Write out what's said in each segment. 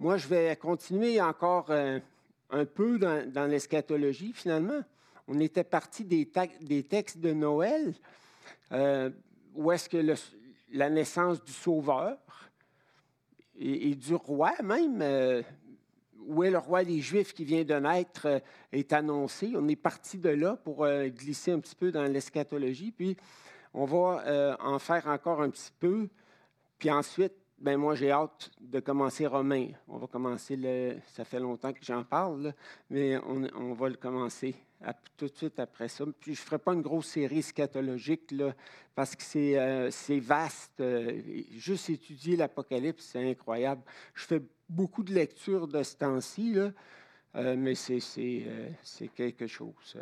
Moi, je vais continuer encore euh, un peu dans, l'eschatologie, finalement. On était parti des, des textes de Noël, euh, où est-ce que la naissance du Sauveur et, du roi même, euh, où est le roi des Juifs qui vient de naître, est annoncé. On est parti de là pour glisser un petit peu dans l'eschatologie, puis on va en faire encore un petit peu. Puis ensuite, ben moi, j'ai hâte de commencer Romain. On va commencer le. Ça fait longtemps que j'en parle, mais on, va le commencer tout de suite après ça. Puis je ne ferai pas une grosse série scatologique là, parce que c'est, euh, vaste. Euh, juste étudier l'Apocalypse, c'est incroyable. Je fais beaucoup de lectures de ce temps-ci, euh, mais c'est, quelque chose.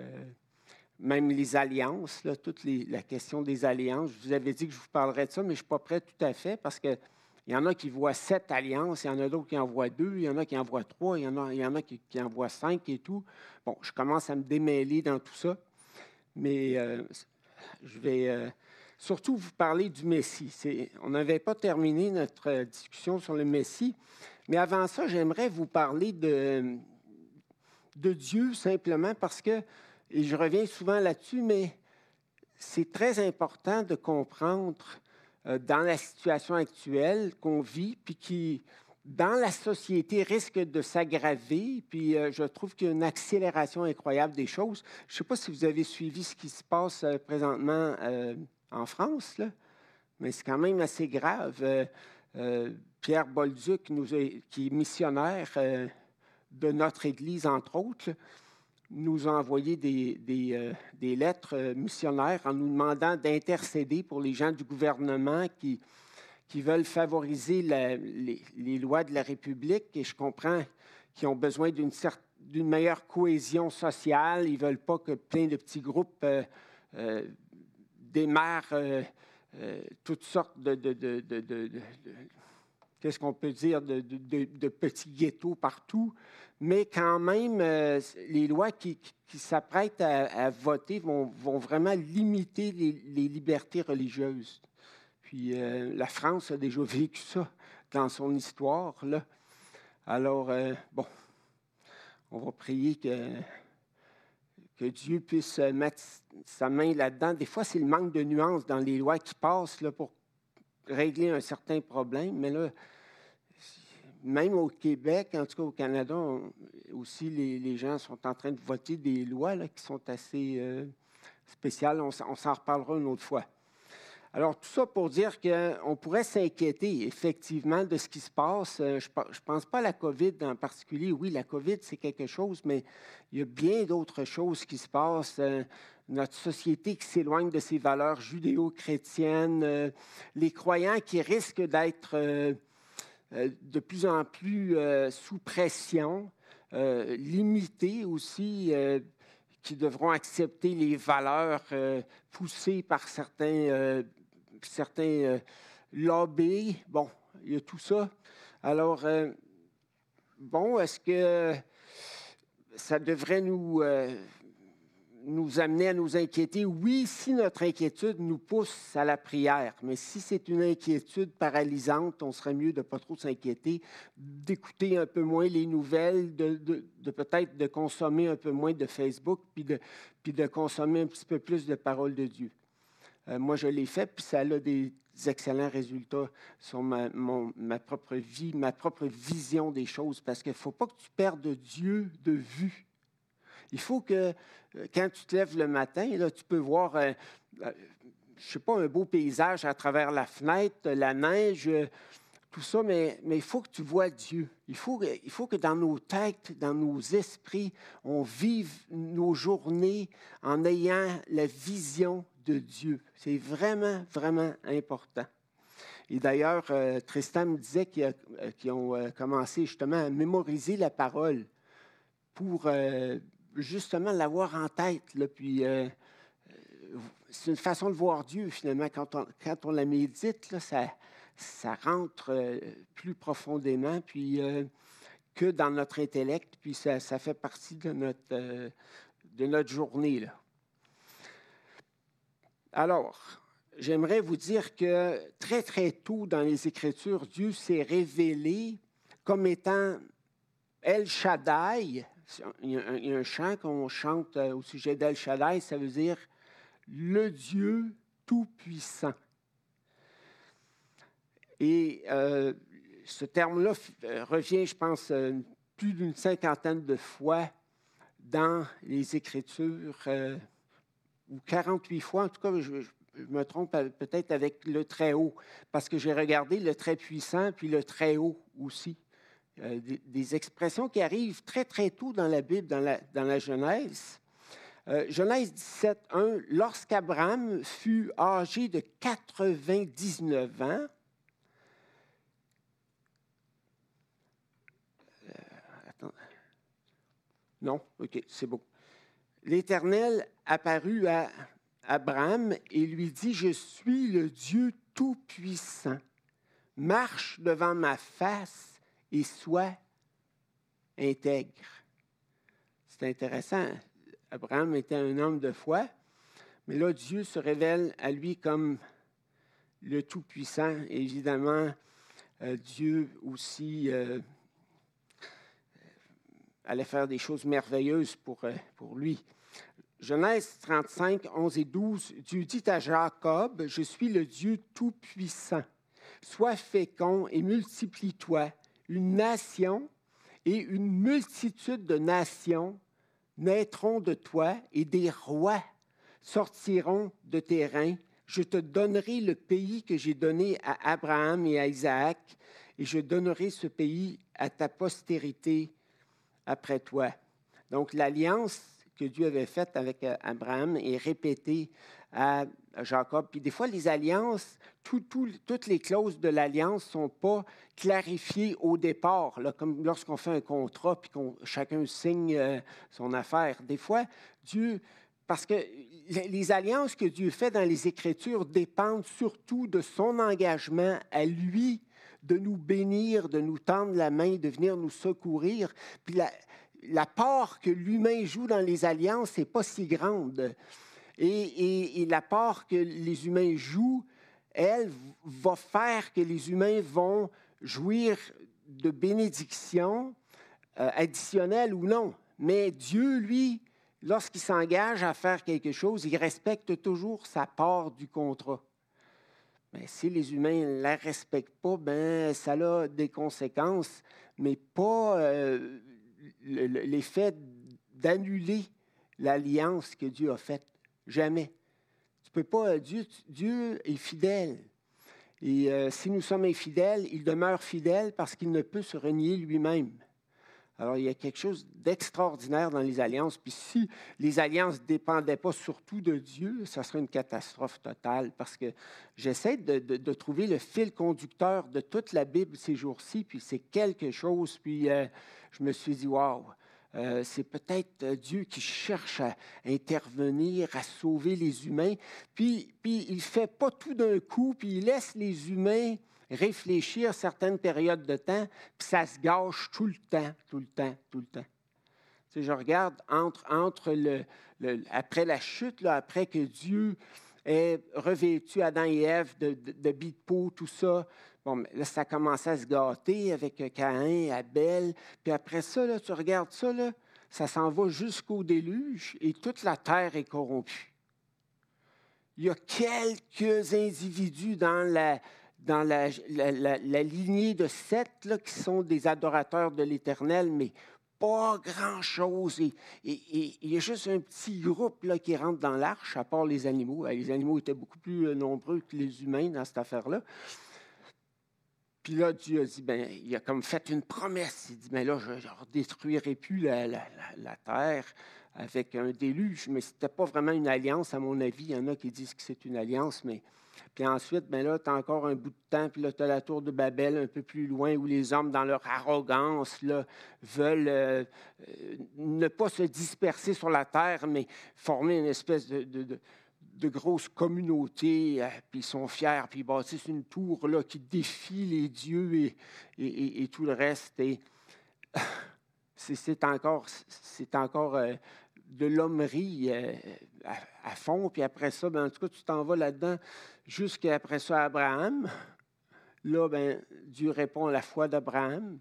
même les alliances, toute la question des alliances. Je vous avais dit que je vous parlerais de ça, mais je ne suis pas prêt tout à fait parce que il y en a qui voient sept alliances, il y en a d'autres qui en voient deux, il y en a qui en voient trois, il y en a, il y en a qui, en voient cinq et tout. Bon, je commence à me démêler dans tout ça, mais euh, je vais euh, surtout vous parler du Messie. On n'avait pas terminé notre discussion sur le Messie, mais avant ça, j'aimerais vous parler de, Dieu simplement parce que, et je reviens souvent là-dessus, mais c'est très important de comprendre euh, dans la situation actuelle qu'on vit, puis qui, dans la société, risque de s'aggraver. Puis euh, je trouve qu'il y a une accélération incroyable des choses. Je ne sais pas si vous avez suivi ce qui se passe euh, présentement en France, mais c'est quand même assez grave. Pierre Bolduc, qui est missionnaire de notre Église, entre autres, nous a envoyé des, euh, des, lettres euh, missionnaires en nous demandant d'intercéder pour les gens du gouvernement qui, qui veulent favoriser les, lois de la République. Et je comprends qu'ils ont besoin d'une d'une meilleure cohésion sociale. Ils ne veulent pas que plein de petits groupes euh, démarrent toutes sortes de qu'est-ce qu'on peut dire, de, petits ghettos partout mais quand même, euh, les lois qui, s'apprêtent à, voter vont, vraiment limiter les, libertés religieuses. Puis euh, la France a déjà vécu ça dans son histoire. Là. Alors, euh, bon, on va prier que, Dieu puisse mettre sa main là-dedans. Des fois, c'est le manque de nuances dans les lois qui passent là, pour régler un certain problème, mais là, même au Québec, en tout cas au Canada, aussi, les, gens sont en train de voter des lois là, qui sont assez euh, spéciales. On, s'en reparlera une autre fois. Alors, tout ça pour dire qu'on pourrait s'inquiéter effectivement de ce qui se passe. Euh, je ne pense pas à la COVID en particulier. Oui, la COVID, c'est quelque chose, mais il y a bien d'autres choses qui se passent. Euh, notre société qui s'éloigne de ses valeurs judéo-chrétiennes, les croyants qui risquent d'être euh, de plus en plus euh, sous pression, euh, limités aussi, qui devront accepter les valeurs poussées par certains, certains lobbies. Bon, il y a tout ça. Alors, bon, est-ce que ça devrait nous nous amener à nous inquiéter. Oui, si notre inquiétude nous pousse à la prière, mais si c'est une inquiétude paralysante, on serait mieux de ne pas trop s'inquiéter, d'écouter un peu moins les nouvelles, de, peut-être de consommer un peu moins de Facebook, puis de, puis de consommer un petit peu plus de paroles de Dieu. Euh, moi, je l'ai fait, puis ça a des excellents résultats sur ma, ma propre vie, ma propre vision des choses, parce qu'il ne faut pas que tu perdes Dieu de vue. Il faut que euh, quand tu te lèves le matin, là, tu peux voir, euh, euh, je ne sais pas, un beau paysage à travers la fenêtre, la neige, tout ça, mais, mais il faut que tu vois Dieu. Il faut, il faut que dans nos têtes, dans nos esprits, on vive nos journées en ayant la vision de Dieu. C'est vraiment, vraiment important. Et d'ailleurs, Tristan me disait qu'ils ont commencé justement à mémoriser la parole pour justement l'avoir en tête. Puis, euh, euh, c'est une façon de voir Dieu, finalement. Quand on, quand la médite, là, ça, ça rentre euh, plus profondément que dans notre intellect. Puis ça, fait partie de notre, de journée. Alors, j'aimerais vous dire que très, très tôt dans les Écritures, Dieu s'est révélé comme étant El Shaddai. Il y a un, chant qu'on chante euh, au sujet d'El Shaddai, ça veut dire le Dieu Tout-Puissant. Et euh, ce terme-là euh, revient, je pense, plus d'une cinquantaine de fois dans les Écritures, ou 48 fois, en tout cas, je, je me trompe peut-être avec le très haut, parce que j'ai regardé le très puissant puis le très haut aussi. Euh, des, expressions qui arrivent très, très tôt dans la Bible, dans la, Genèse. Euh, Genèse 17, 1, lorsqu'Abraham fut âgé de 99 ans, euh. Non, OK, c'est bon. L'Éternel apparut à Abraham et lui dit, Je suis le Dieu Tout-Puissant. Marche devant ma face et sois intègre. C'est intéressant. Abraham était un homme de foi, mais là, Dieu se révèle à lui comme le Tout-Puissant. Évidemment, euh, Dieu aussi euh, allait faire des choses merveilleuses pour, euh, pour lui. Genèse 35, 11 et 12, Dieu dit à Jacob, Je suis le Dieu Tout-Puissant. Sois fécond et multiplie-toi. Une nation et une multitude de nations naîtront de toi et des rois sortiront de tes reins. Je te donnerai le pays que j'ai donné à Abraham et à Isaac, et je donnerai ce pays à ta postérité après toi. Donc l'alliance que Dieu avait faite avec euh, Abraham est répétée à Jacob. Puis des fois, les alliances, toutes les clauses de l'alliance ne sont pas clarifiées au départ, comme lorsqu'on fait un contrat puis qu'on chacun signe euh, son affaire. Des fois, Dieu, parce que les alliances que Dieu fait dans les Écritures dépendent surtout de son engagement à lui de nous bénir, de nous tendre la main, de venir nous secourir. Puis la, la part que l'humain joue dans les alliances n'est pas si grande. Et, la part que les humains jouent, elle, va faire que les humains vont jouir de bénédictions euh, additionnelles ou non. Mais Dieu, lui, lorsqu'il s'engage à faire quelque chose, il respecte toujours sa part du contrat. Mais si les humains ne la respectent pas, ben, ça a des conséquences, mais pas euh, l'effet d'annuler l'alliance que Dieu a faite. Jamais. Tu peux pas. Dieu, Dieu est fidèle. Et euh, si nous sommes infidèles, il demeure fidèle parce qu'il ne peut se renier lui-même. Alors, il y a quelque chose d'extraordinaire dans les alliances. Puis si les alliances ne dépendaient pas surtout de Dieu, ça serait une catastrophe totale parce que j'essaie de, trouver le fil conducteur de toute la Bible ces jours-ci, puis c'est quelque chose. Puis euh, je me suis dit, waouh, euh, c'est peut-être euh, Dieu qui cherche à intervenir, à sauver les humains. Puis, puis il ne fait pas tout d'un coup, puis il laisse les humains réfléchir certaines périodes de temps, puis ça se gâche tout le temps, tout le temps, tout le temps. Tu je regarde entre, entre le, après la chute, après que Dieu ait revêtu Adam et Ève de, de, de de peau, tout ça, bon, là, ça commençait à se gâter avec Caïn, Abel. Puis après ça, là, tu regardes ça, ça s'en va jusqu'au déluge et toute la terre est corrompue. Il y a quelques individus dans la, dans la, lignée de sept là, qui sont des adorateurs de l'Éternel, mais pas grand-chose. Il y a juste un petit groupe là, qui rentre dans l'arche, à part les animaux. Euh, les animaux étaient beaucoup plus euh, nombreux que les humains dans cette affaire-là. Puis là, Dieu a dit, ben, il a comme fait une promesse. Il dit, mais ben là, je ne détruirai plus la, la, terre avec un déluge. Mais ce n'était pas vraiment une alliance, à mon avis. Il y en a qui disent que c'est une alliance, mais puis ensuite, ben là, tu as encore un bout de temps, puis là, tu as la tour de Babel un peu plus loin où les hommes, dans leur arrogance, là, veulent euh, euh, ne pas se disperser sur la terre, mais former une espèce de, de, grosse communauté, euh, puis ils sont fiers, puis ils bâtissent une tour là, qui défie les dieux et, tout le reste. Et c'est encore, c'est encore de l'hommerie à, fond, puis après ça, ben, en tout cas, tu t'en vas là-dedans jusqu'après ça Abraham. Là, ben, Dieu répond à la foi d'Abraham.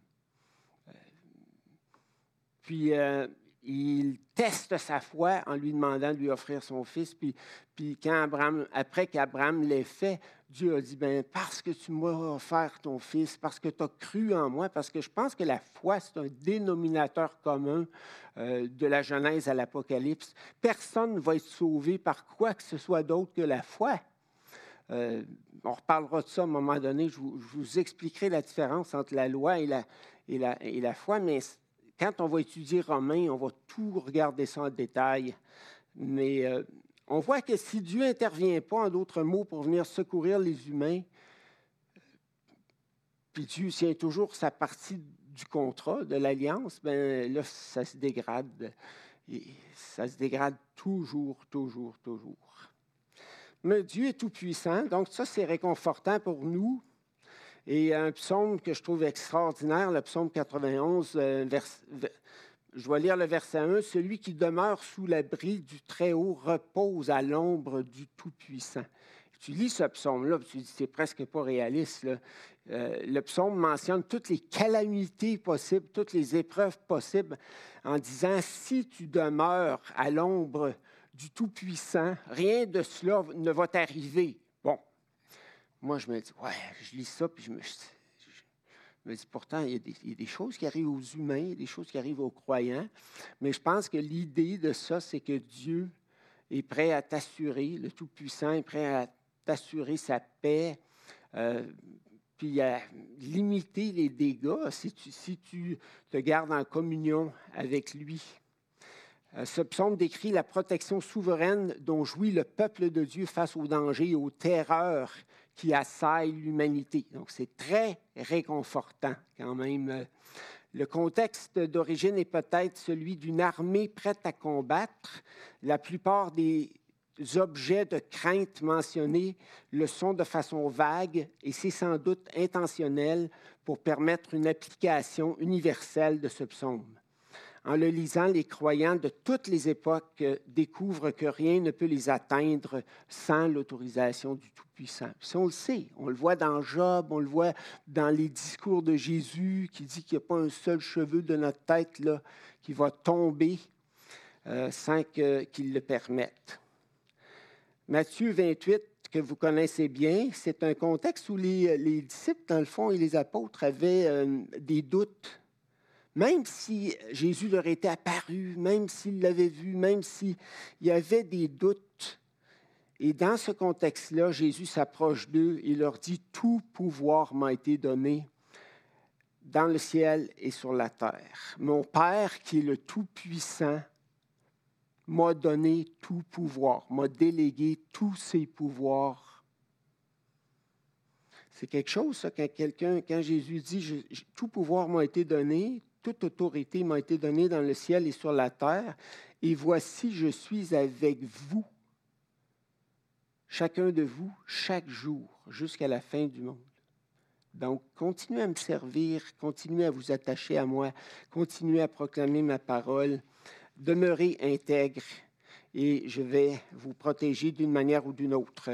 Puis euh, il teste sa foi en lui demandant de lui offrir son fils. Puis, puis quand Abraham, après qu'Abraham l'ait fait, Dieu a dit, ben, parce que tu m'as offert ton fils, parce que tu as cru en moi, parce que je pense que la foi, c'est un dénominateur commun euh, de la Genèse à l'Apocalypse. Personne ne va être sauvé par quoi que ce soit d'autre que la foi. Euh, on reparlera de ça à un moment donné. Je vous, expliquerai la différence entre la loi et la, et la, et la foi, mais quand on va étudier Romain, on va tout regarder ça en détail. Mais euh, on voit que si Dieu n'intervient pas, en d'autres mots, pour venir secourir les humains, puis Dieu tient toujours sa partie du contrat, de l'alliance, ben là, ça se dégrade. Et ça se dégrade toujours, toujours, toujours. Mais Dieu est tout-puissant, donc ça, c'est réconfortant pour nous. Et un psaume que je trouve extraordinaire, le psaume 91, euh, je vais lire le verset 1. Celui qui demeure sous l'abri du Très-Haut repose à l'ombre du Tout-Puissant. Tu lis ce psaume-là, tu dis c'est presque pas réaliste. Euh, le psaume mentionne toutes les calamités possibles, toutes les épreuves possibles, en disant si tu demeures à l'ombre du Tout-Puissant, rien de cela ne va t'arriver. Bon, moi, je me dis, ouais, je lis ça, puis je me, dis, pourtant, il y, a des, il y, a choses qui arrivent aux humains, des choses qui arrivent aux croyants, mais je pense que l'idée de ça, c'est que Dieu est prêt à t'assurer, le Tout-Puissant est prêt à t'assurer sa paix, euh, puis à limiter les dégâts si tu, si tu te gardes en communion avec lui. Euh, ce psaume décrit la protection souveraine dont jouit le peuple de Dieu face aux dangers et aux terreurs qui assaillent l'humanité. Donc, c'est très réconfortant quand même. Le contexte d'origine est peut-être celui d'une armée prête à combattre. La plupart des objets de crainte mentionnés le sont de façon vague et c'est sans doute intentionnel pour permettre une application universelle de ce psaume. En le lisant, les croyants de toutes les époques découvrent que rien ne peut les atteindre sans l'autorisation du Tout-Puissant. on le sait, on le voit dans Job, on le voit dans les discours de Jésus qui dit qu'il n'y a pas un seul cheveu de notre tête là, qui va tomber euh, sans qu'il le permette. Matthieu 28, que vous connaissez bien, c'est un contexte où les, disciples, dans le fond, et les apôtres avaient euh, des doutes même si Jésus leur était apparu, même s'ils l'avaient vu, même s'il y avait des doutes. Et dans ce contexte-là, Jésus s'approche d'eux et leur dit, Tout pouvoir m'a été donné dans le ciel et sur la terre. Mon Père, qui est le Tout-Puissant, m'a donné tout pouvoir, m'a délégué tous ses pouvoirs. C'est quelque chose, ça, quand quelqu'un, quand Jésus dit Tout pouvoir m'a été donné, toute autorité m'a été donnée dans le ciel et sur la terre, et voici, je suis avec vous, chacun de vous, chaque jour, jusqu'à la fin du monde. Donc, continuez à me servir, continuez à vous attacher à moi, continuez à proclamer ma parole, demeurez intègre, et je vais vous protéger d'une manière ou d'une autre.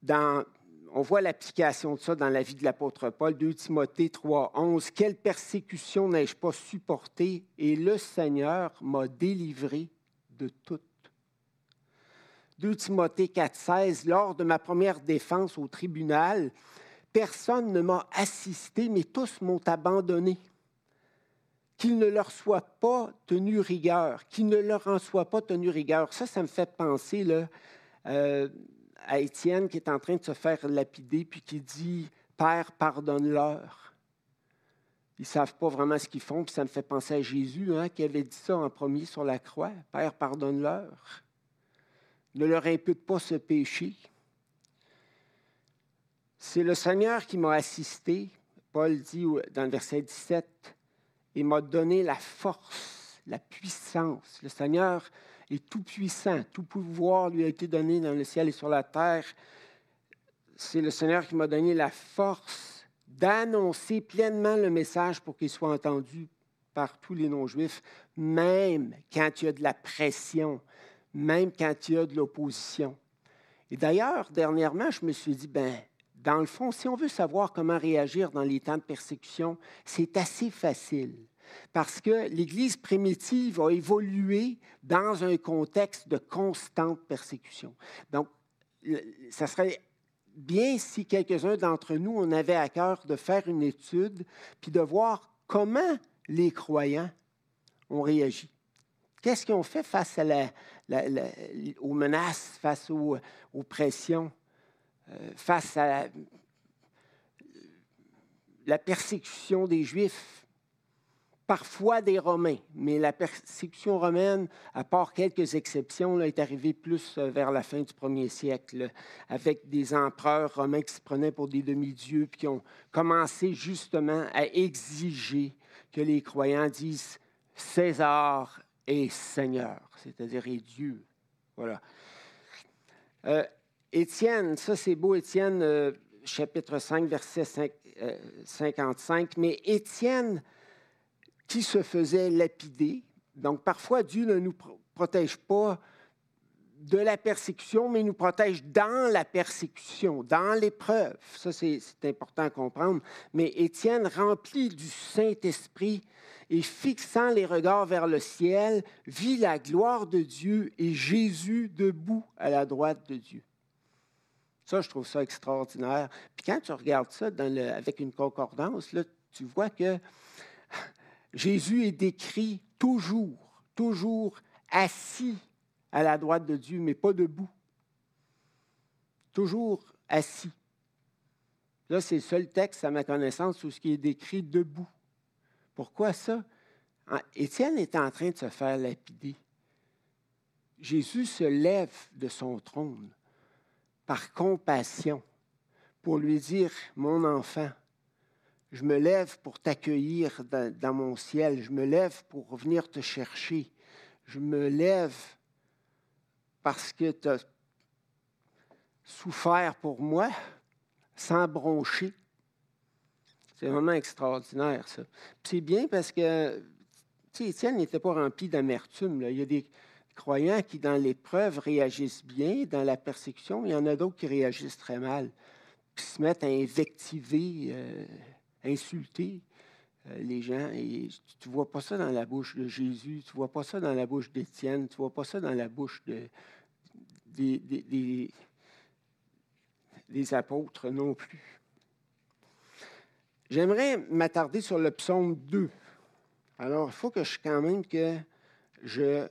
Dans on voit l'application de ça dans la vie de l'apôtre Paul, 2 Timothée 3, 11. Quelle persécution n'ai-je pas supportée? Et le Seigneur m'a délivré de toutes. 2 Timothée 4, 16. Lors de ma première défense au tribunal, personne ne m'a assisté, mais tous m'ont abandonné. Qu'il ne leur soit pas tenu rigueur, qu'il ne leur en soit pas tenu rigueur. Ça, ça me fait penser, là, euh, à Étienne qui est en train de se faire lapider, puis qui dit Père, pardonne-leur. Ils ne savent pas vraiment ce qu'ils font, puis ça me fait penser à Jésus hein, qui avait dit ça en premier sur la croix Père, pardonne-leur. Ne leur impute pas ce péché. C'est le Seigneur qui m'a assisté, Paul dit dans le verset 17, et m'a donné la force, la puissance. Le Seigneur tout-puissant. Tout pouvoir lui a été donné dans le ciel et sur la terre. C'est le Seigneur qui m'a donné la force d'annoncer pleinement le message pour qu'il soit entendu par tous les non-juifs, même quand il y a de la pression, même quand il y a de l'opposition. Et d'ailleurs, dernièrement, je me suis dit, ben, dans le fond, si on veut savoir comment réagir dans les temps de persécution, c'est assez facile. Parce que l'Église primitive a évolué dans un contexte de constante persécution. Donc, ça serait bien si quelques-uns d'entre nous, on avait à cœur de faire une étude, puis de voir comment les croyants ont réagi. Qu'est-ce qu'ils ont fait face aux menaces, face aux, pressions, euh, face à la persécution des Juifs? Parfois des Romains, mais la persécution romaine, à part quelques exceptions, est arrivée plus euh, vers la fin du premier siècle, avec des empereurs romains qui se prenaient pour des demi-dieux, puis qui ont commencé justement à exiger que les croyants disent César est Seigneur, c'est-à-dire est Dieu. Voilà. Euh, Étienne, ça c'est beau, Étienne, euh, chapitre 5, verset 55, mais Étienne qui se faisait lapider. Donc parfois, Dieu ne nous protège pas de la persécution, mais nous protège dans la persécution, dans l'épreuve. Ça, c'est important à comprendre. Mais Étienne, rempli du Saint-Esprit et fixant les regards vers le ciel, vit la gloire de Dieu et Jésus debout à la droite de Dieu. Ça, je trouve ça extraordinaire. Puis quand tu regardes ça avec une concordance, là, tu vois que Jésus est décrit toujours, toujours assis à la droite de Dieu, mais pas debout. Toujours assis. Là, c'est le seul texte, à ma connaissance, où ce qui est décrit debout. Pourquoi ça? Étienne est en train de se faire lapider. Jésus se lève de son trône par compassion pour lui dire, mon enfant, je me lève pour t'accueillir dans, mon ciel. Je me lève pour venir te chercher. Je me lève parce que tu as souffert pour moi sans broncher. C'est vraiment extraordinaire, ça. C'est bien parce que, Étienne n'était pas rempli d'amertume. Il y a des croyants qui, dans l'épreuve, réagissent bien, dans la persécution. Il y en a d'autres qui réagissent très mal, qui se mettent à invectiver. Euh, insulter euh, les gens. Et tu ne vois pas ça dans la bouche de Jésus, tu ne vois pas ça dans la bouche d'Étienne, tu ne vois pas ça dans la bouche de, des, des, des, apôtres non plus. J'aimerais m'attarder sur le psaume 2. Alors, il faut que je quand même que je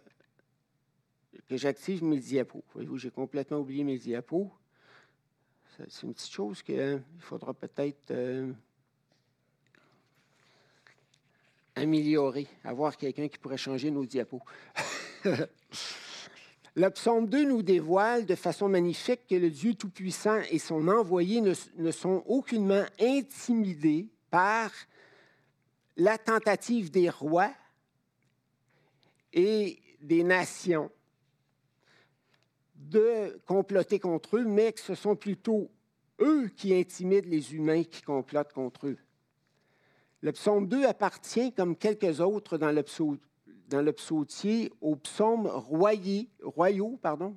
que j'active mes diapos. Voyez-vous, j'ai complètement oublié mes diapos. C'est une petite chose qu'il faudra peut-être euh, améliorer, avoir quelqu'un qui pourrait changer nos diapos. Le psaume 2 nous dévoile de façon magnifique que le Dieu Tout-Puissant et son envoyé ne, ne, sont aucunement intimidés par la tentative des rois et des nations de comploter contre eux, mais que ce sont plutôt eux qui intimident les humains qui complotent contre eux. Le psaume 2 appartient, comme quelques autres dans le, psautier, aux psaumes royaux, pardon,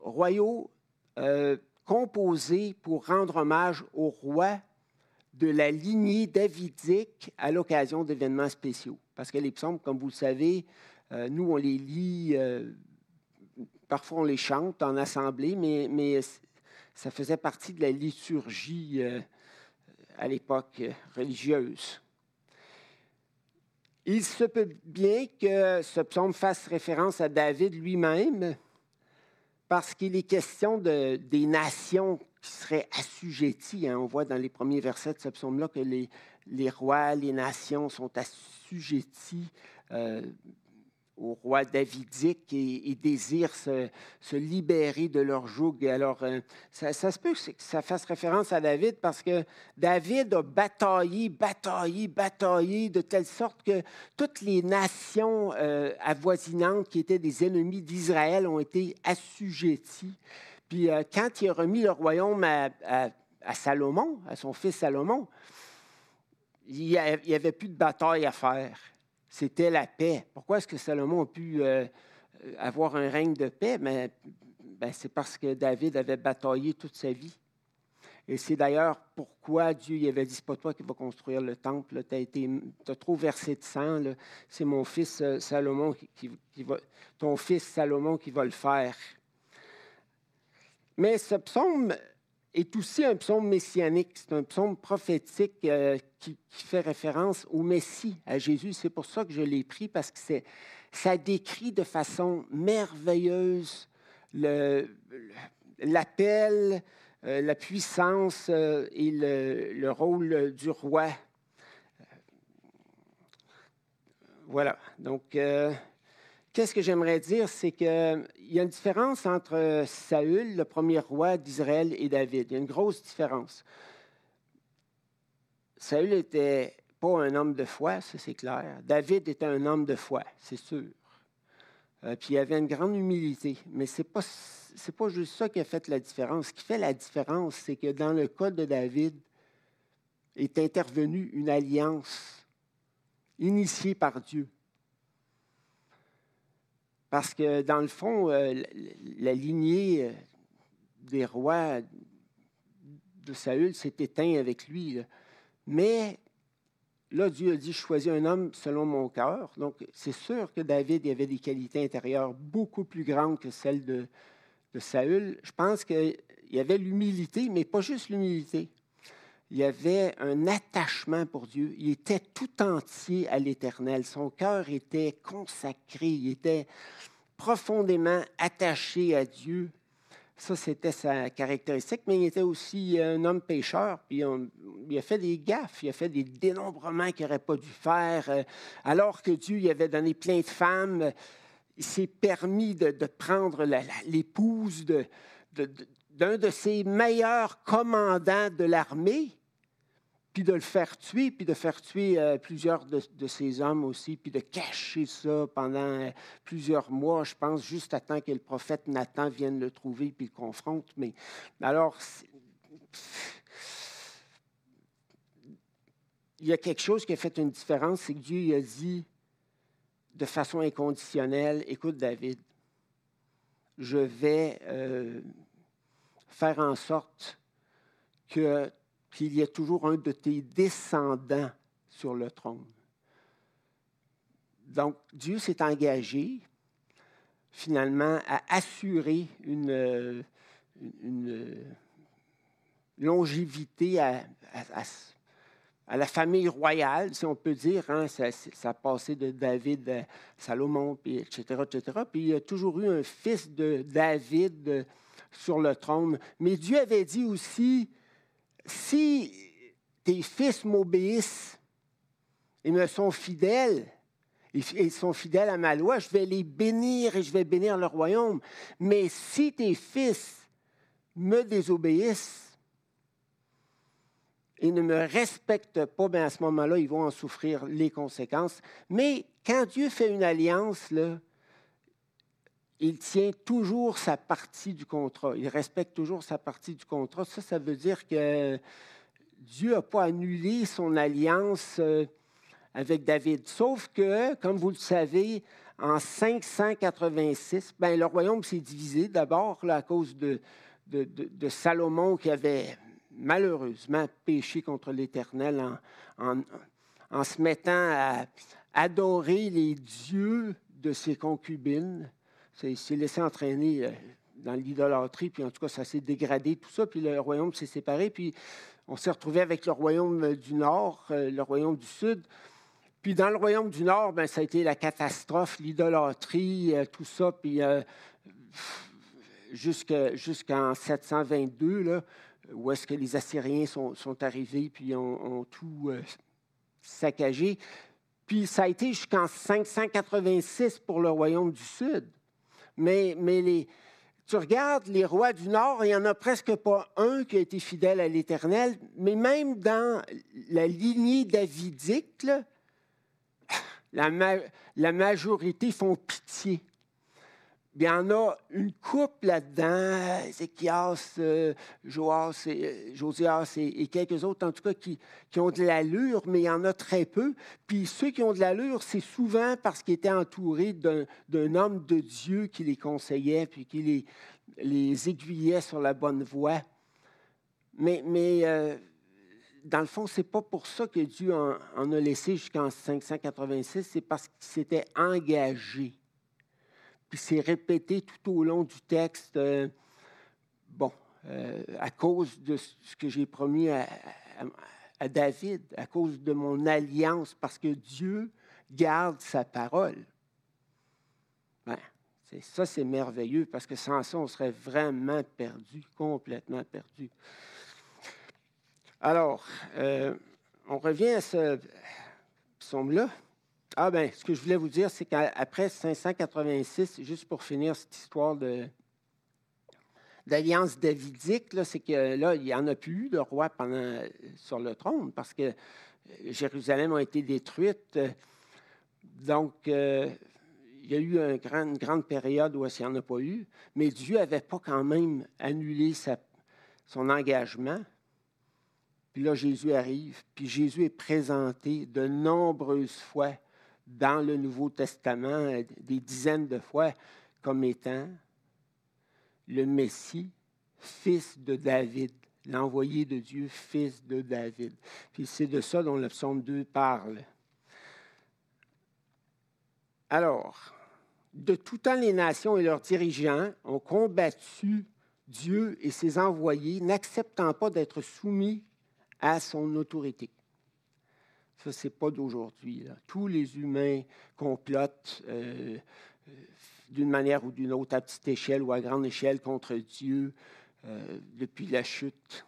royaux euh, composés pour rendre hommage au roi de la lignée davidique à l'occasion d'événements spéciaux. Parce que les psaumes, comme vous le savez, euh, nous, on les lit, euh, parfois on les chante en assemblée, mais ça faisait partie de la liturgie à l'époque religieuse. Il se peut bien que ce psaume fasse référence à David lui-même, parce qu'il est question de, des nations qui seraient assujetties. Hein. On voit dans les premiers versets de ce psaume-là que les, les, rois, les nations sont assujettis euh, au roi davidique et, désirent se, libérer de leur joug. Alors, euh, ça, se peut que ça fasse référence à David parce que David a bataillé, bataillé, bataillé de telle sorte que toutes les nations euh, avoisinantes qui étaient des ennemis d'Israël ont été assujetties. Puis euh, quand il a remis le royaume à, à Salomon, à son fils Salomon, il n'y avait plus de bataille à faire c'était la paix. Pourquoi est-ce que Salomon a pu euh, avoir un règne de paix? Mais, ben, c'est parce que David avait bataillé toute sa vie. Et c'est d'ailleurs pourquoi Dieu il avait dit, c'est pas toi qui vas construire le temple, tu as, trop versé de sang, c'est mon fils euh, Salomon qui, va, ton fils Salomon qui va le faire. Mais ce psaume est aussi un psaume messianique, c'est un psaume prophétique euh, qui, fait référence au Messie, à Jésus. C'est pour ça que je l'ai pris, parce que ça décrit de façon merveilleuse le, l'appel, euh, la puissance euh, et le, rôle du roi. Voilà. Donc, qu'est-ce que j'aimerais dire? C'est qu'il y a une différence entre Saül, le premier roi d'Israël, et David. Il y a une grosse différence. Saül n'était pas un homme de foi, ça c'est clair. David était un homme de foi, c'est sûr. puis il avait une grande humilité, mais ce n'est pas pas juste ça qui a fait la différence. Ce qui fait la différence, c'est que dans le cas de David, est intervenue une alliance initiée par Dieu. Parce que dans le fond, euh, la lignée euh, des rois de Saül s'est éteinte avec lui. Mais là, Dieu a dit, je choisis un homme selon mon cœur. Donc, c'est sûr que David avait des qualités intérieures beaucoup plus grandes que celles de, de Saül, je pense qu'il y avait l'humilité, mais pas juste l'humilité. Il avait un attachement pour Dieu. Il était tout entier à l'Éternel. Son cœur était consacré. Il était profondément attaché à Dieu. Ça, c'était sa caractéristique, mais il était aussi un homme pécheur, puis il a fait des gaffes, il a fait des dénombrements qu'il n'aurait pas dû faire, euh, alors que Dieu lui avait donné plein de femmes il s'est permis de, prendre l'épouse d'un de, ses meilleurs commandants de l'armée, puis de le faire tuer, puis de faire tuer euh, plusieurs de, ses hommes aussi, puis de cacher ça pendant euh, plusieurs mois, je pense, juste à temps que le prophète Nathan vienne le trouver puis le confronte. Mais alors, il y a quelque chose qui a fait une différence, c'est que Dieu a dit de façon inconditionnelle, écoute David, je vais euh, faire en sorte que, qu'il y ait toujours un de tes descendants sur le trône. Donc, Dieu s'est engagé finalement à assurer une, longévité à, la famille royale, si on peut dire. Hein, ça, a passé de David à Salomon, puis etc., etc. Puis il y a toujours eu un fils de David sur le trône. Mais Dieu avait dit aussi, si tes fils m'obéissent et me sont fidèles, ils sont fidèles à ma loi, je vais les bénir et je vais bénir le royaume. Mais si tes fils me désobéissent, et ne me respectent pas, bien à ce moment-là, ils vont en souffrir les conséquences. Mais quand Dieu fait une alliance, là, il tient toujours sa partie du contrat. Il respecte toujours sa partie du contrat. Ça, ça veut dire que Dieu n'a pas annulé son alliance euh, avec David. Sauf que, comme vous le savez, en 586, ben, le royaume s'est divisé d'abord à cause de, Salomon qui avait malheureusement péché contre l'Éternel en, en, se mettant à adorer les dieux de ses concubines. Il s'est laissé entraîner euh, dans l'idolâtrie, puis en tout cas, ça s'est dégradé, tout ça, puis le royaume s'est séparé, puis on s'est retrouvé avec le royaume du Nord, euh, le royaume du Sud. Puis dans le royaume du Nord, ben, ça a été la catastrophe, l'idolâtrie, euh, tout ça, puis jusqu'en 722, là, où est-ce que les Assyriens sont, arrivés puis ont, tout euh, saccagé. Puis ça a été jusqu'en 586 pour le royaume du Sud. Mais, les, tu regardes les rois du Nord, il n'y en a presque pas un qui a été fidèle à l'Éternel, mais même dans la lignée davidique, la majorité font pitié il y en a une coupe là-dedans, euh, Joas et, euh, Josias et, quelques autres, en tout cas, qui, ont de l'allure, mais il y en a très peu. Puis ceux qui ont de l'allure, c'est souvent parce qu'ils étaient entourés d'un homme de Dieu qui les conseillait, puis qui les, aiguillait sur la bonne voie. Mais, euh, dans le fond, ce n'est pas pour ça que Dieu en, a laissé jusqu'en 586, c'est parce qu'il s'était engagé. Puis c'est répété tout au long du texte. Euh, bon, euh, à cause de ce que j'ai promis à, David, à cause de mon alliance, parce que Dieu garde sa parole. Ben, ça, c'est merveilleux, parce que sans ça, on serait vraiment perdu, complètement perdu. Alors, euh, on revient à ce psaume-là. Ah ben, ce que je voulais vous dire, c'est qu'après 586, juste pour finir cette histoire d'alliance davidique, c'est que là, il n'y en a plus de roi pendant, sur le trône parce que Jérusalem a été détruite. Donc, euh, il y a eu une grande période où il n'y en a pas eu, mais Dieu n'avait pas quand même annulé son engagement. Puis là, Jésus arrive, puis Jésus est présenté de nombreuses fois dans le Nouveau Testament, des dizaines de fois, comme étant le Messie, fils de David, l'envoyé de Dieu, fils de David. Puis c'est de ça dont le psaume 2 parle. Alors, de tout temps, les nations et leurs dirigeants ont combattu Dieu et ses envoyés, n'acceptant pas d'être soumis à son autorité. Ça, ce n'est pas d'aujourd'hui. Tous les humains complotent euh, euh, d'une manière ou d'une autre, à petite échelle ou à grande échelle, contre Dieu euh, depuis la chute.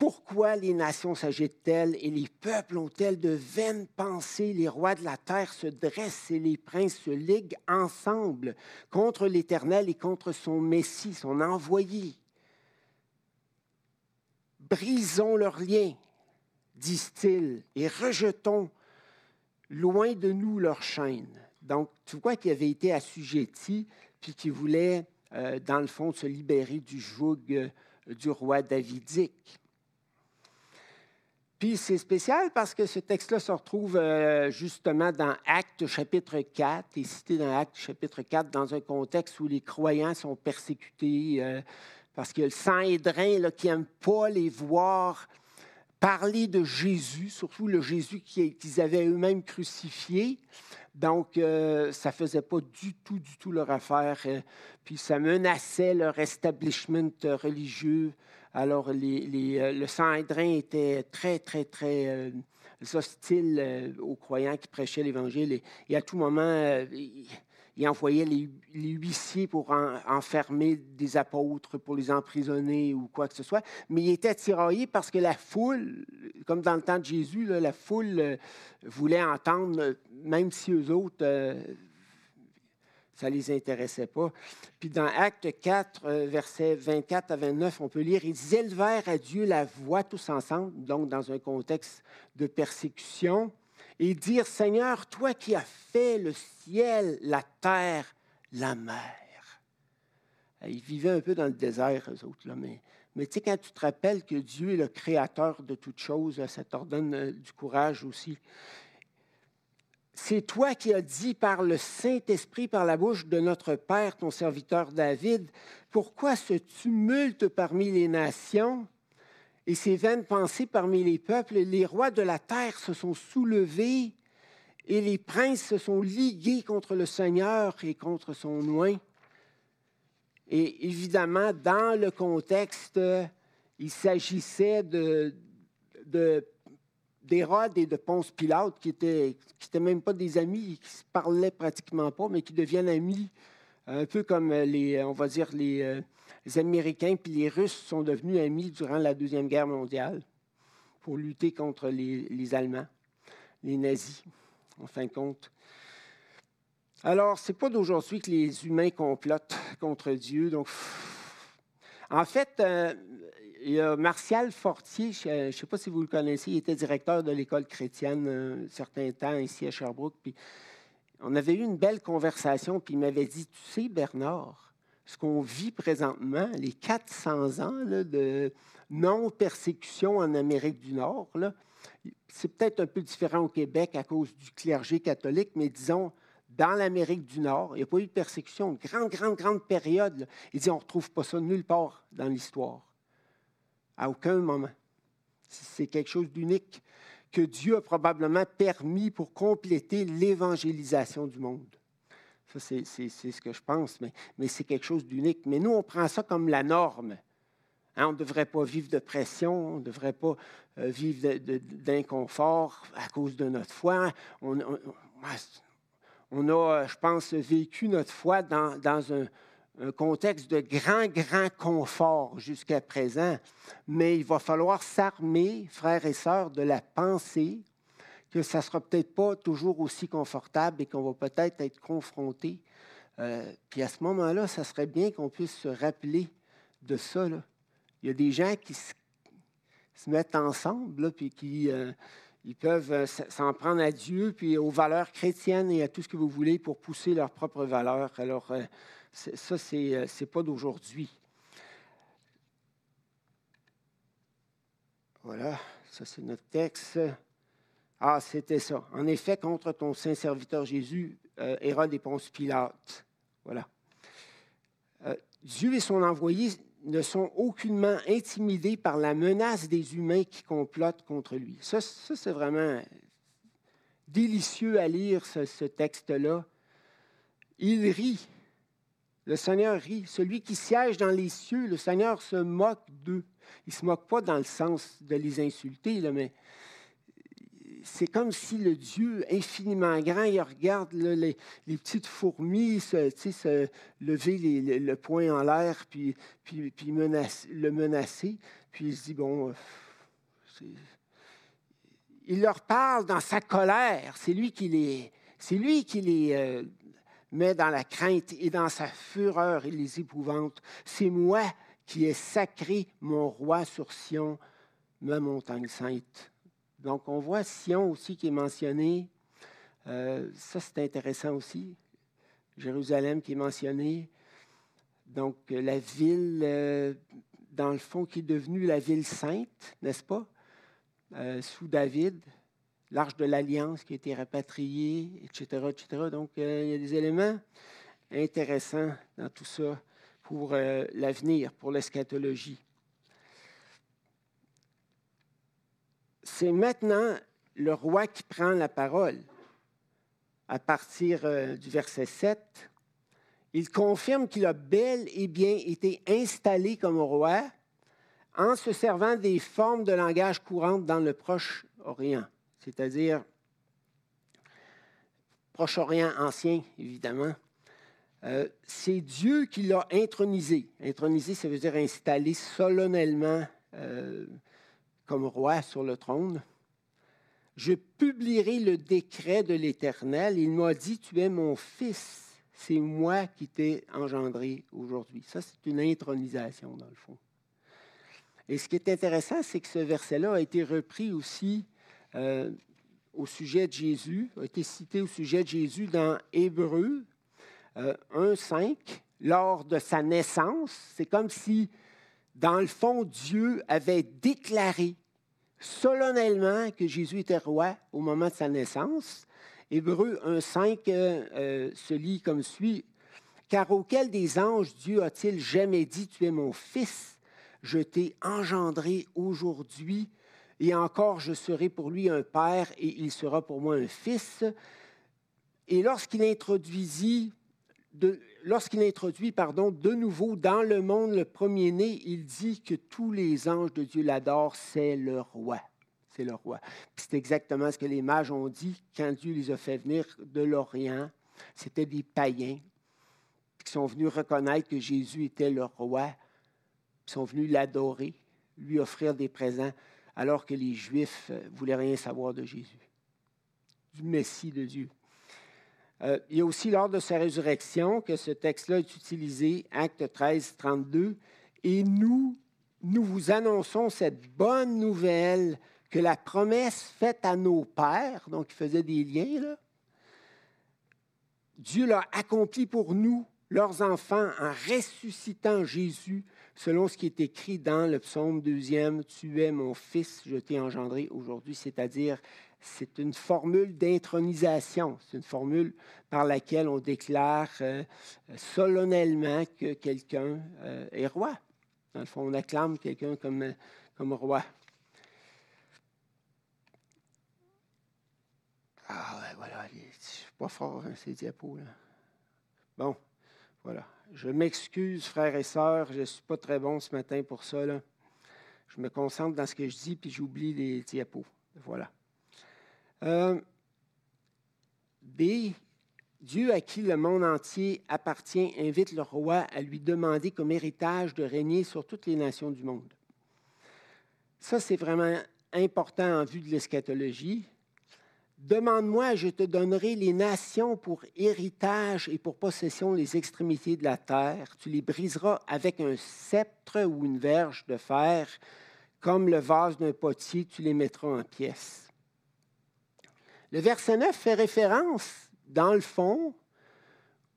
Pourquoi les nations s'agitent-elles et les peuples ont-elles de vaines pensées? Les rois de la terre se dressent et les princes se liguent ensemble contre l'Éternel et contre son Messie, son envoyé. Brisons leurs liens, disent-ils, et rejetons loin de nous leurs chaînes. Donc, tu vois qu'il avait été assujetti, puis qu'il voulait, euh, dans le fond, se libérer du joug euh, du roi davidique. Puis c'est spécial parce que ce texte-là se retrouve euh, justement dans Actes chapitre 4, et cité dans Actes chapitre 4 dans un contexte où les croyants sont persécutés parce qu'il y a le Sanhédrin qui n'aime pas les voir parler de Jésus, surtout le Jésus qu'ils avaient eux-mêmes crucifié. Donc, euh, ça ne faisait pas du tout, du tout leur affaire. Euh, puis ça menaçait leur establishment religieux. Alors, euh, le Sanhédrin était très, très, très hostile aux croyants qui prêchaient l'Évangile. Et, à tout moment, il envoyait les, huissiers pour enfermer des apôtres, pour les emprisonner ou quoi que ce soit. Mais il était tiraillé parce que la foule, comme dans le temps de Jésus, la foule euh, voulait entendre, même si eux autres, euh, ça ne les intéressait pas. Puis dans Acte 4, euh, versets 24 à 29, on peut lire, ils élevèrent à Dieu la voix tous ensemble, donc dans un contexte de persécution et dire, Seigneur, toi qui as fait le ciel, la terre, la mer. Ils vivaient un peu dans le désert, eux autres, là, mais, mais tu sais, quand tu te rappelles que Dieu est le créateur de toutes choses, ça t'ordonne euh, du courage aussi. C'est toi qui as dit par le Saint-Esprit, par la bouche de notre Père, ton serviteur David, pourquoi ce tumulte parmi les nations? Et ces vaines pensées parmi les peuples, les rois de la terre se sont soulevés et les princes se sont ligués contre le Seigneur et contre son oint. Et évidemment, dans le contexte, il s'agissait de, d'Hérode et de Ponce Pilate, qui n'étaient qui même pas des amis, qui ne se parlaient pratiquement pas, mais qui deviennent amis, un peu comme les, on va dire, euh, les Américains puis les Russes sont devenus amis durant la Deuxième Guerre mondiale pour lutter contre les, Allemands, les nazis, en fin de compte. Alors, ce n'est pas d'aujourd'hui que les humains complotent contre Dieu. Donc, en fait, euh, il y a Martial Fortier, je ne sais pas si vous le connaissez, il était directeur de l'école chrétienne un certain temps ici à Sherbrooke. Puis on avait eu une belle conversation, puis il m'avait dit, tu sais, Bernard, ce qu'on vit présentement, les 400 ans de non-persécution en Amérique du Nord, c'est peut-être un peu différent au Québec à cause du clergé catholique, mais disons, dans l'Amérique du Nord, il n'y a pas eu de persécution, une grande, grande, grande période. Il dit, on ne retrouve pas ça nulle part dans l'histoire. À aucun moment. C'est quelque chose d'unique que Dieu a probablement permis pour compléter l'évangélisation du monde. Ça, c'est ce que je pense, mais, mais c'est quelque chose d'unique. Mais nous, on prend ça comme la norme. Hein, on ne devrait pas vivre de pression, on ne devrait pas euh, vivre d'inconfort à cause de notre foi. On, on, a, je pense, vécu notre foi dans, dans un, un contexte de grand, grand confort jusqu'à présent, mais il va falloir s'armer, frères et sœurs, de la pensée que ça ne sera peut-être pas toujours aussi confortable et qu'on va peut-être être confronté. Euh, puis à ce moment-là, ça serait bien qu'on puisse se rappeler de ça. Il y a des gens qui se, mettent ensemble, puis qui euh, ils peuvent euh, s'en prendre à Dieu, puis aux valeurs chrétiennes et à tout ce que vous voulez pour pousser leurs propres valeurs. Alors, ça, ce n'est euh, pas d'aujourd'hui. Voilà, ça c'est notre texte. Ah, c'était ça. En effet, contre ton saint serviteur Jésus, euh, Hérode et Ponce Pilate. Voilà. Euh, Dieu et son envoyé ne sont aucunement intimidés par la menace des humains qui complotent contre lui. Ça, c'est vraiment délicieux à lire, ce texte-là. Il rit le Seigneur rit. Celui qui siège dans les cieux, le Seigneur se moque d'eux. Il ne se moque pas dans le sens de les insulter, mais c'est comme si le Dieu infiniment grand, il regarde les, petites fourmis se, lever le poing en l'air, puis le menacer. Puis il se dit, bon, euh, il leur parle dans sa colère. C'est lui qui les, c'est lui qui les, euh, mais dans la crainte et dans sa fureur, il les épouvante. C'est moi qui ai sacré mon roi sur Sion, ma montagne sainte. Donc, on voit Sion aussi qui est mentionné. Euh, ça, c'est intéressant aussi. Jérusalem qui est mentionné. Donc, la ville, euh, dans le fond, qui est devenue la ville sainte, n'est-ce pas, euh, sous David l'arche de l'Alliance qui a été rapatriée, etc. etc. Donc, euh, il y a des éléments intéressants dans tout ça pour euh, l'avenir, pour l'eschatologie. C'est maintenant le roi qui prend la parole. À partir euh, du verset 7, il confirme qu'il a bel et bien été installé comme roi en se servant des formes de langage courantes dans le Proche-Orient c'est-à-dire Proche-Orient ancien, évidemment. Euh, c'est Dieu qui l'a intronisé. Intronisé, ça veut dire installé solennellement euh, comme roi sur le trône. Je publierai le décret de l'Éternel. Il m'a dit, tu es mon fils. C'est moi qui t'ai engendré aujourd'hui. Ça, c'est une intronisation, dans le fond. Et ce qui est intéressant, c'est que ce verset-là a été repris aussi euh, au sujet de Jésus, a été cité au sujet de Jésus dans Hébreu 1.5, euh, lors de sa naissance. C'est comme si, dans le fond, Dieu avait déclaré solennellement que Jésus était roi au moment de sa naissance. Hébreu 1.5 euh, se lit comme suit. Car auquel des anges Dieu a-t-il jamais dit, Tu es mon fils, je t'ai engendré aujourd'hui et encore je serai pour lui un père et il sera pour moi un fils. Et lorsqu'il introduisit, lorsqu'il introduit pardon, de nouveau dans le monde le premier-né, il dit que tous les anges de Dieu l'adorent, c'est le roi. C'est le roi. c'est exactement ce que les mages ont dit quand Dieu les a fait venir de l'Orient. C'était des païens qui sont venus reconnaître que Jésus était leur roi, qui sont venus l'adorer, lui offrir des présents alors que les Juifs voulaient rien savoir de Jésus, du Messie de Dieu. Euh, il y a aussi lors de sa résurrection que ce texte-là est utilisé, Acte 13, 32, et nous, nous vous annonçons cette bonne nouvelle que la promesse faite à nos pères, donc il faisait des liens, là, Dieu l'a accompli pour nous, leurs enfants, en ressuscitant Jésus selon ce qui est écrit dans le psaume deuxième, Tu es mon fils, je t'ai engendré aujourd'hui, c'est-à-dire c'est une formule d'intronisation, c'est une formule par laquelle on déclare euh, solennellement que quelqu'un euh, est roi. Dans le fond, on acclame quelqu'un comme, comme roi. Ah, voilà, je ne suis pas fort, hein, ces diapos. Là. Bon, voilà. Je m'excuse, frères et sœurs, je ne suis pas très bon ce matin pour ça. Là. Je me concentre dans ce que je dis, puis j'oublie les diapos. Voilà. Euh, B. Dieu à qui le monde entier appartient invite le roi à lui demander comme héritage de régner sur toutes les nations du monde. Ça, c'est vraiment important en vue de l'eschatologie. Demande-moi, je te donnerai les nations pour héritage et pour possession les extrémités de la terre. Tu les briseras avec un sceptre ou une verge de fer. Comme le vase d'un potier, tu les mettras en pièces. Le verset 9 fait référence, dans le fond,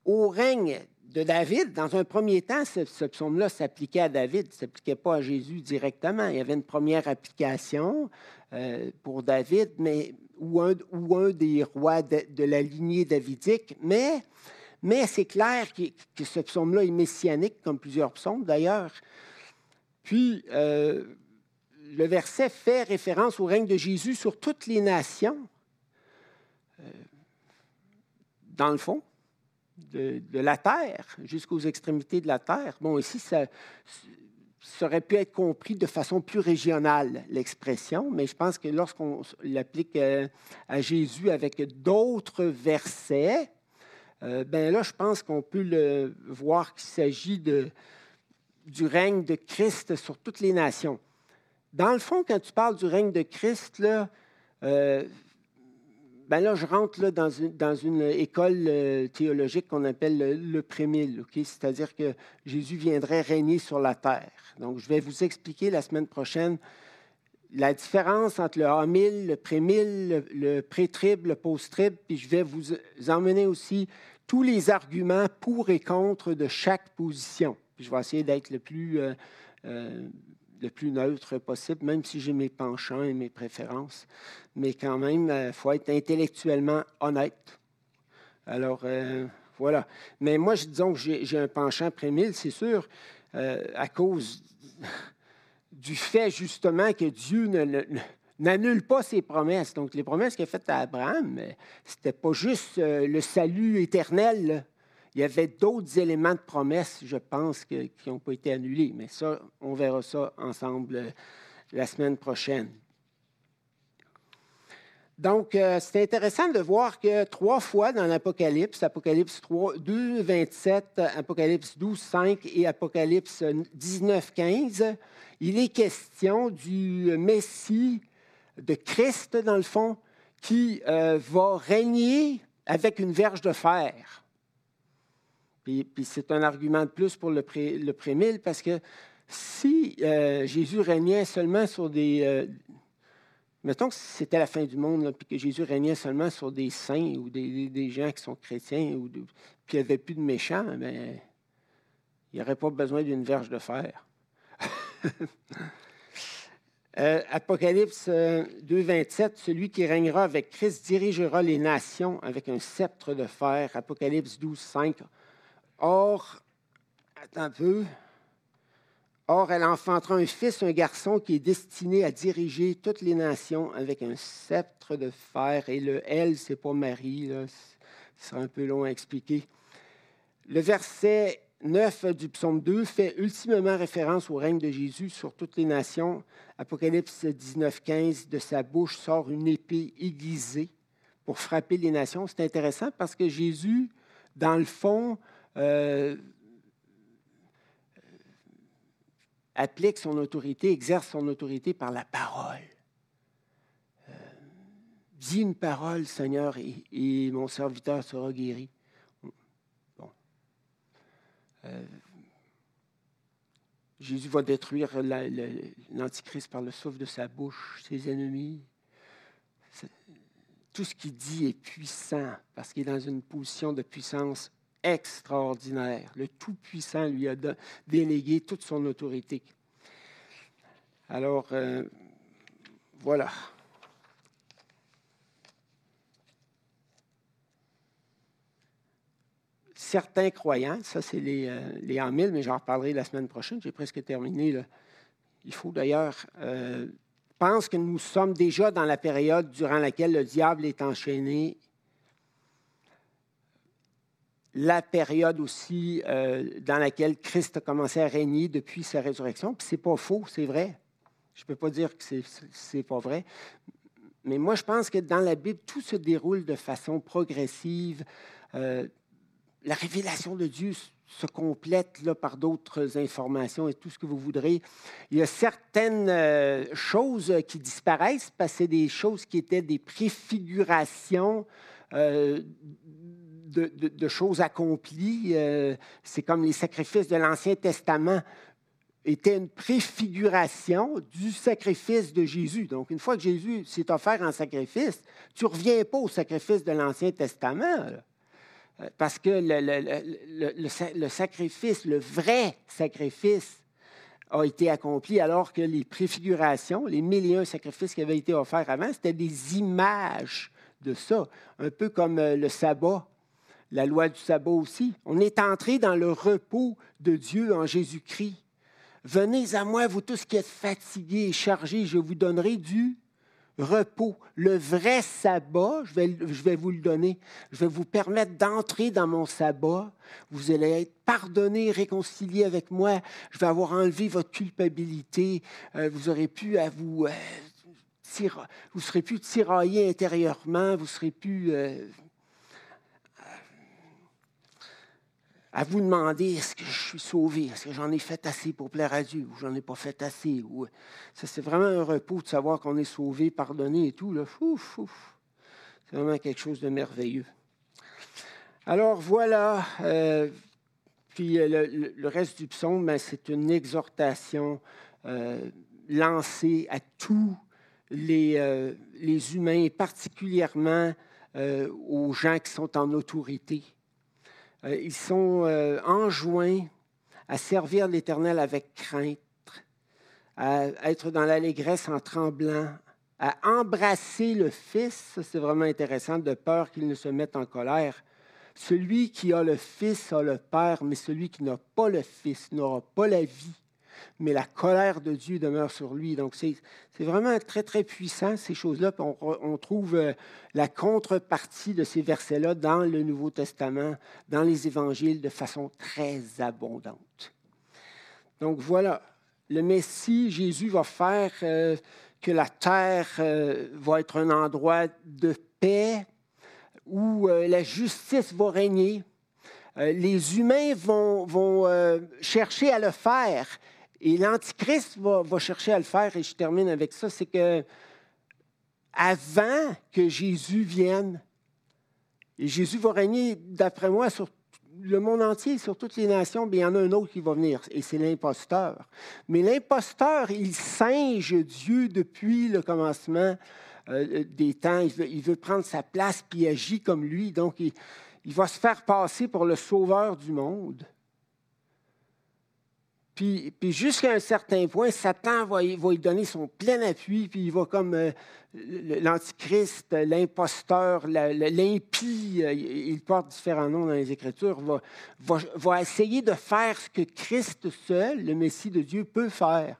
au règne de David. Dans un premier temps, ce, psaume-là s'appliquait à David, ne s'appliquait pas à Jésus directement. Il y avait une première application euh, pour David, mais, ou, un, ou un des rois de, la lignée davidique, mais, mais c'est clair que, ce psaume-là est messianique, comme plusieurs psaumes d'ailleurs. Puis, euh, le verset fait référence au règne de Jésus sur toutes les nations. Euh, dans le fond, de, la terre jusqu'aux extrémités de la terre. Bon, ici, ça, aurait pu être compris de façon plus régionale, l'expression, mais je pense que lorsqu'on l'applique euh, à Jésus avec d'autres versets, euh, ben là, je pense qu'on peut le voir qu'il s'agit de, du règne de Christ sur toutes les nations. Dans le fond, quand tu parles du règne de Christ, là, euh, ben là, je rentre là, dans, une, école euh, théologique qu'on appelle le, le prémille, c'est-à-dire que Jésus viendrait régner sur la terre. Donc, je vais vous expliquer la semaine prochaine la différence entre le amil, le prémille, le, pré-trib, le post-trib, puis je vais vous emmener aussi tous les arguments pour et contre de chaque position. Je vais essayer d'être le plus euh, euh, le plus neutre possible, même si j'ai mes penchants et mes préférences. Mais quand même, il euh, faut être intellectuellement honnête. Alors, euh, voilà. Mais moi, disons que j'ai un penchant prémille, c'est sûr, euh, à cause du fait justement que Dieu n'annule pas ses promesses. Donc, les promesses qu'il a faites à Abraham, ce n'était pas juste le salut éternel. Il y avait d'autres éléments de promesse, je pense, qui n'ont pas été annulés. Mais ça, on verra ça ensemble euh, la semaine prochaine. Donc, euh, c'est intéressant de voir que trois fois dans l'Apocalypse, Apocalypse 3, 2, 27, Apocalypse 12, 5 et Apocalypse 19, 15, il est question du Messie de Christ, dans le fond, qui euh, va régner avec une verge de fer. Puis, c'est un argument de plus pour le, pré, parce que si euh, Jésus régnait seulement sur des. Euh, mettons que c'était la fin du monde, puis que Jésus régnait seulement sur des saints ou des, gens qui sont chrétiens, ou puis qu'il n'y avait plus de méchants, mais il n'y aurait pas besoin d'une verge de fer. Euh, Apocalypse 2, 27, celui qui régnera avec Christ dirigera les nations avec un sceptre de fer. Apocalypse 12, 5, Or, un peu. Or, elle enfantera un fils, un garçon qui est destiné à diriger toutes les nations avec un sceptre de fer. Et le elle, c'est pas Marie, là. ce sera un peu long à expliquer. Le verset 9 du psaume 2 fait ultimement référence au règne de Jésus sur toutes les nations. Apocalypse 19, 15, de sa bouche sort une épée aiguisée pour frapper les nations. C'est intéressant parce que Jésus, dans le fond, euh, applique son autorité, exerce son autorité par la parole. Euh, dis une parole, Seigneur, et, mon serviteur sera guéri. Bon. Euh, Jésus va détruire l'Antichrist par le souffle de sa bouche, ses ennemis. Tout ce qu'il dit est puissant parce qu'il est dans une position de puissance extraordinaire. Le Tout-Puissant lui a délégué toute son autorité. Alors, euh, voilà. Certains croyants, ça c'est les, euh, en mille, mais j'en reparlerai la semaine prochaine, j'ai presque terminé. Il faut d'ailleurs euh, pense que nous sommes déjà dans la période durant laquelle le diable est enchaîné la période aussi euh, dans laquelle Christ a commencé à régner depuis sa résurrection. Puis c'est pas faux, c'est vrai. Je ne peux pas dire que c'est pas vrai. Mais moi, je pense que dans la Bible, tout se déroule de façon progressive. Euh, la révélation de Dieu se complète là, par d'autres informations et tout ce que vous voudrez. Il y a certaines euh, choses qui disparaissent parce que c'est des choses qui étaient des préfigurations de, choses accomplies. Euh, c'est comme les sacrifices de l'Ancien Testament étaient une préfiguration du sacrifice de Jésus. Donc, une fois que Jésus s'est offert en sacrifice, tu ne reviens pas au sacrifice de l'Ancien Testament. Euh, parce que le, le, sacrifice, le vrai sacrifice, a été accompli alors que les préfigurations, les mille et un sacrifices qui avaient été offerts avant, c'était des images de ça, un peu comme euh, le sabbat la loi du sabbat aussi. On est entré dans le repos de Dieu en Jésus-Christ. Venez à moi, vous tous qui êtes fatigués et chargés, je vous donnerai du repos. Le vrai sabbat, je vais, je vais vous le donner. Je vais vous permettre d'entrer dans mon sabbat. Vous allez être pardonné, réconcilié avec moi. Je vais avoir enlevé votre culpabilité. Euh, vous aurez pu à vous... Euh, vous serez plus tiraillé intérieurement, vous serez plus euh, à vous demander est-ce que je suis sauvé, est-ce que j'en ai fait assez pour plaire à Dieu, ou j'en ai pas fait assez. Ou... Ça, c'est vraiment un repos de savoir qu'on est sauvé, pardonné et tout. C'est vraiment quelque chose de merveilleux. Alors voilà, euh, puis euh, le, reste du psaume, ben, c'est une exhortation lancée à tous les, les humains, particulièrement aux gens qui sont en autorité. Euh, ils sont euh, enjoints à servir l'Éternel avec crainte, à être dans l'allégresse en tremblant, à embrasser le Fils, c'est vraiment intéressant, de peur qu'il ne se mette en colère. Celui qui a le Fils a le Père, mais celui qui n'a pas le Fils n'aura pas la vie mais la colère de Dieu demeure sur lui. Donc, c'est vraiment très, très puissant, ces choses-là. On, trouve euh, la contrepartie de ces versets-là dans le Nouveau Testament, dans les évangiles, de façon très abondante. Donc, voilà, le Messie, Jésus, va faire euh, que la terre euh, va être un endroit de paix où la justice va régner. les humains vont, vont chercher à le faire, et l'Antichrist va, chercher à le faire, et je termine avec ça, c'est que avant que Jésus vienne, et Jésus va régner, d'après moi, sur le monde entier, sur toutes les nations, bien, il y en a un autre qui va venir, et c'est l'imposteur. Mais l'imposteur, il singe Dieu depuis le commencement euh, des temps. Il veut, prendre sa place, puis il agit comme lui. Donc, il va se faire passer pour le sauveur du monde. Puis, jusqu'à un certain point, Satan va, va, lui donner son plein appui, puis il va comme euh, l'Antichrist, l'imposteur, l'impie, euh, il porte différents noms dans les Écritures, va, va, va, essayer de faire ce que Christ seul, le Messie de Dieu, peut faire.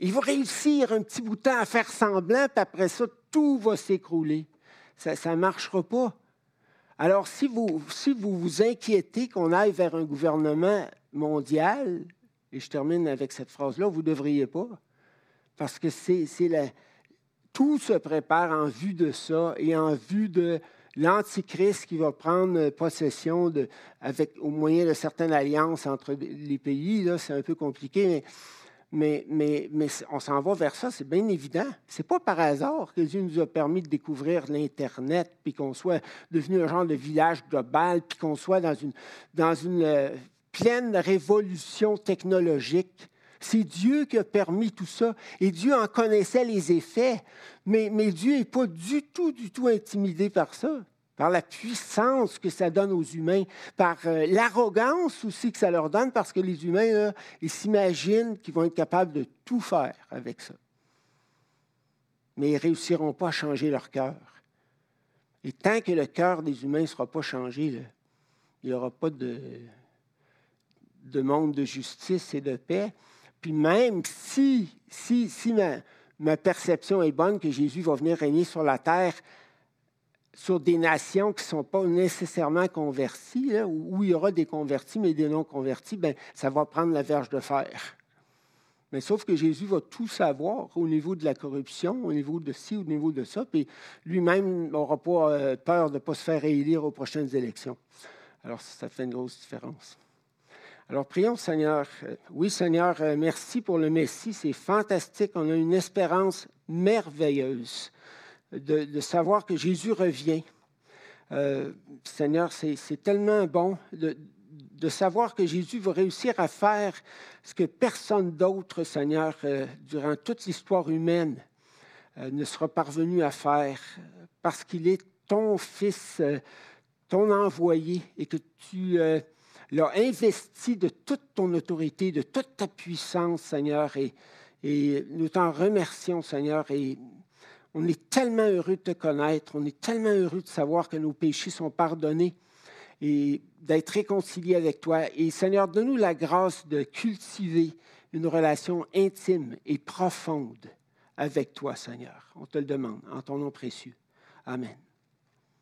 Il va réussir un petit bout de temps à faire semblant, puis après ça, tout va s'écrouler. Ça ne marchera pas. Alors, si vous, si vous vous inquiétez qu'on aille vers un gouvernement mondial, et je termine avec cette phrase-là, vous ne devriez pas, parce que c'est, la, tout se prépare en vue de ça et en vue de l'Antichrist qui va prendre possession de, avec, au moyen de certaines alliances entre les pays. C'est un peu compliqué, mais mais, mais, mais on s'en va vers ça, c'est bien évident. Ce n'est pas par hasard que Dieu nous a permis de découvrir l'Internet, puis qu'on soit devenu un genre de village global, puis qu'on soit dans une, dans une euh, pleine révolution technologique. C'est Dieu qui a permis tout ça. Et Dieu en connaissait les effets. Mais, Dieu n'est pas du tout, du tout intimidé par ça par la puissance que ça donne aux humains, par euh, l'arrogance aussi que ça leur donne, parce que les humains, ils s'imaginent qu'ils vont être capables de tout faire avec ça. Mais ils ne réussiront pas à changer leur cœur. Et tant que le cœur des humains ne sera pas changé, il n'y aura pas de, de monde de justice et de paix. Puis même si, si, si ma, perception est bonne que Jésus va venir régner sur la terre, sur des nations qui ne sont pas nécessairement converties, où il y aura des convertis, mais des non-convertis, ben, ça va prendre la verge de fer. Mais sauf que Jésus va tout savoir au niveau de la corruption, au niveau de ci, au niveau de ça, puis lui-même n'aura pas euh, peur de ne pas se faire réélire aux prochaines élections. Alors, ça fait une grosse différence. Alors, prions, Seigneur. Euh, oui, Seigneur, euh, merci pour le Messie. C'est fantastique. On a une espérance merveilleuse de, savoir que Jésus revient. Seigneur, c'est tellement bon de, savoir que Jésus va réussir à faire ce que personne d'autre, Seigneur, euh, durant toute l'histoire humaine, euh, ne sera parvenu à faire, parce qu'il est ton Fils, euh, ton envoyé, et que tu l'as investi de toute ton autorité, de toute ta puissance, Seigneur, et, nous t'en remercions, Seigneur, et on est tellement heureux de te connaître, on est tellement heureux de savoir que nos péchés sont pardonnés et d'être réconcilié avec toi. Et Seigneur, donne-nous la grâce de cultiver une relation intime et profonde avec toi, Seigneur. On te le demande en ton nom précieux. Amen.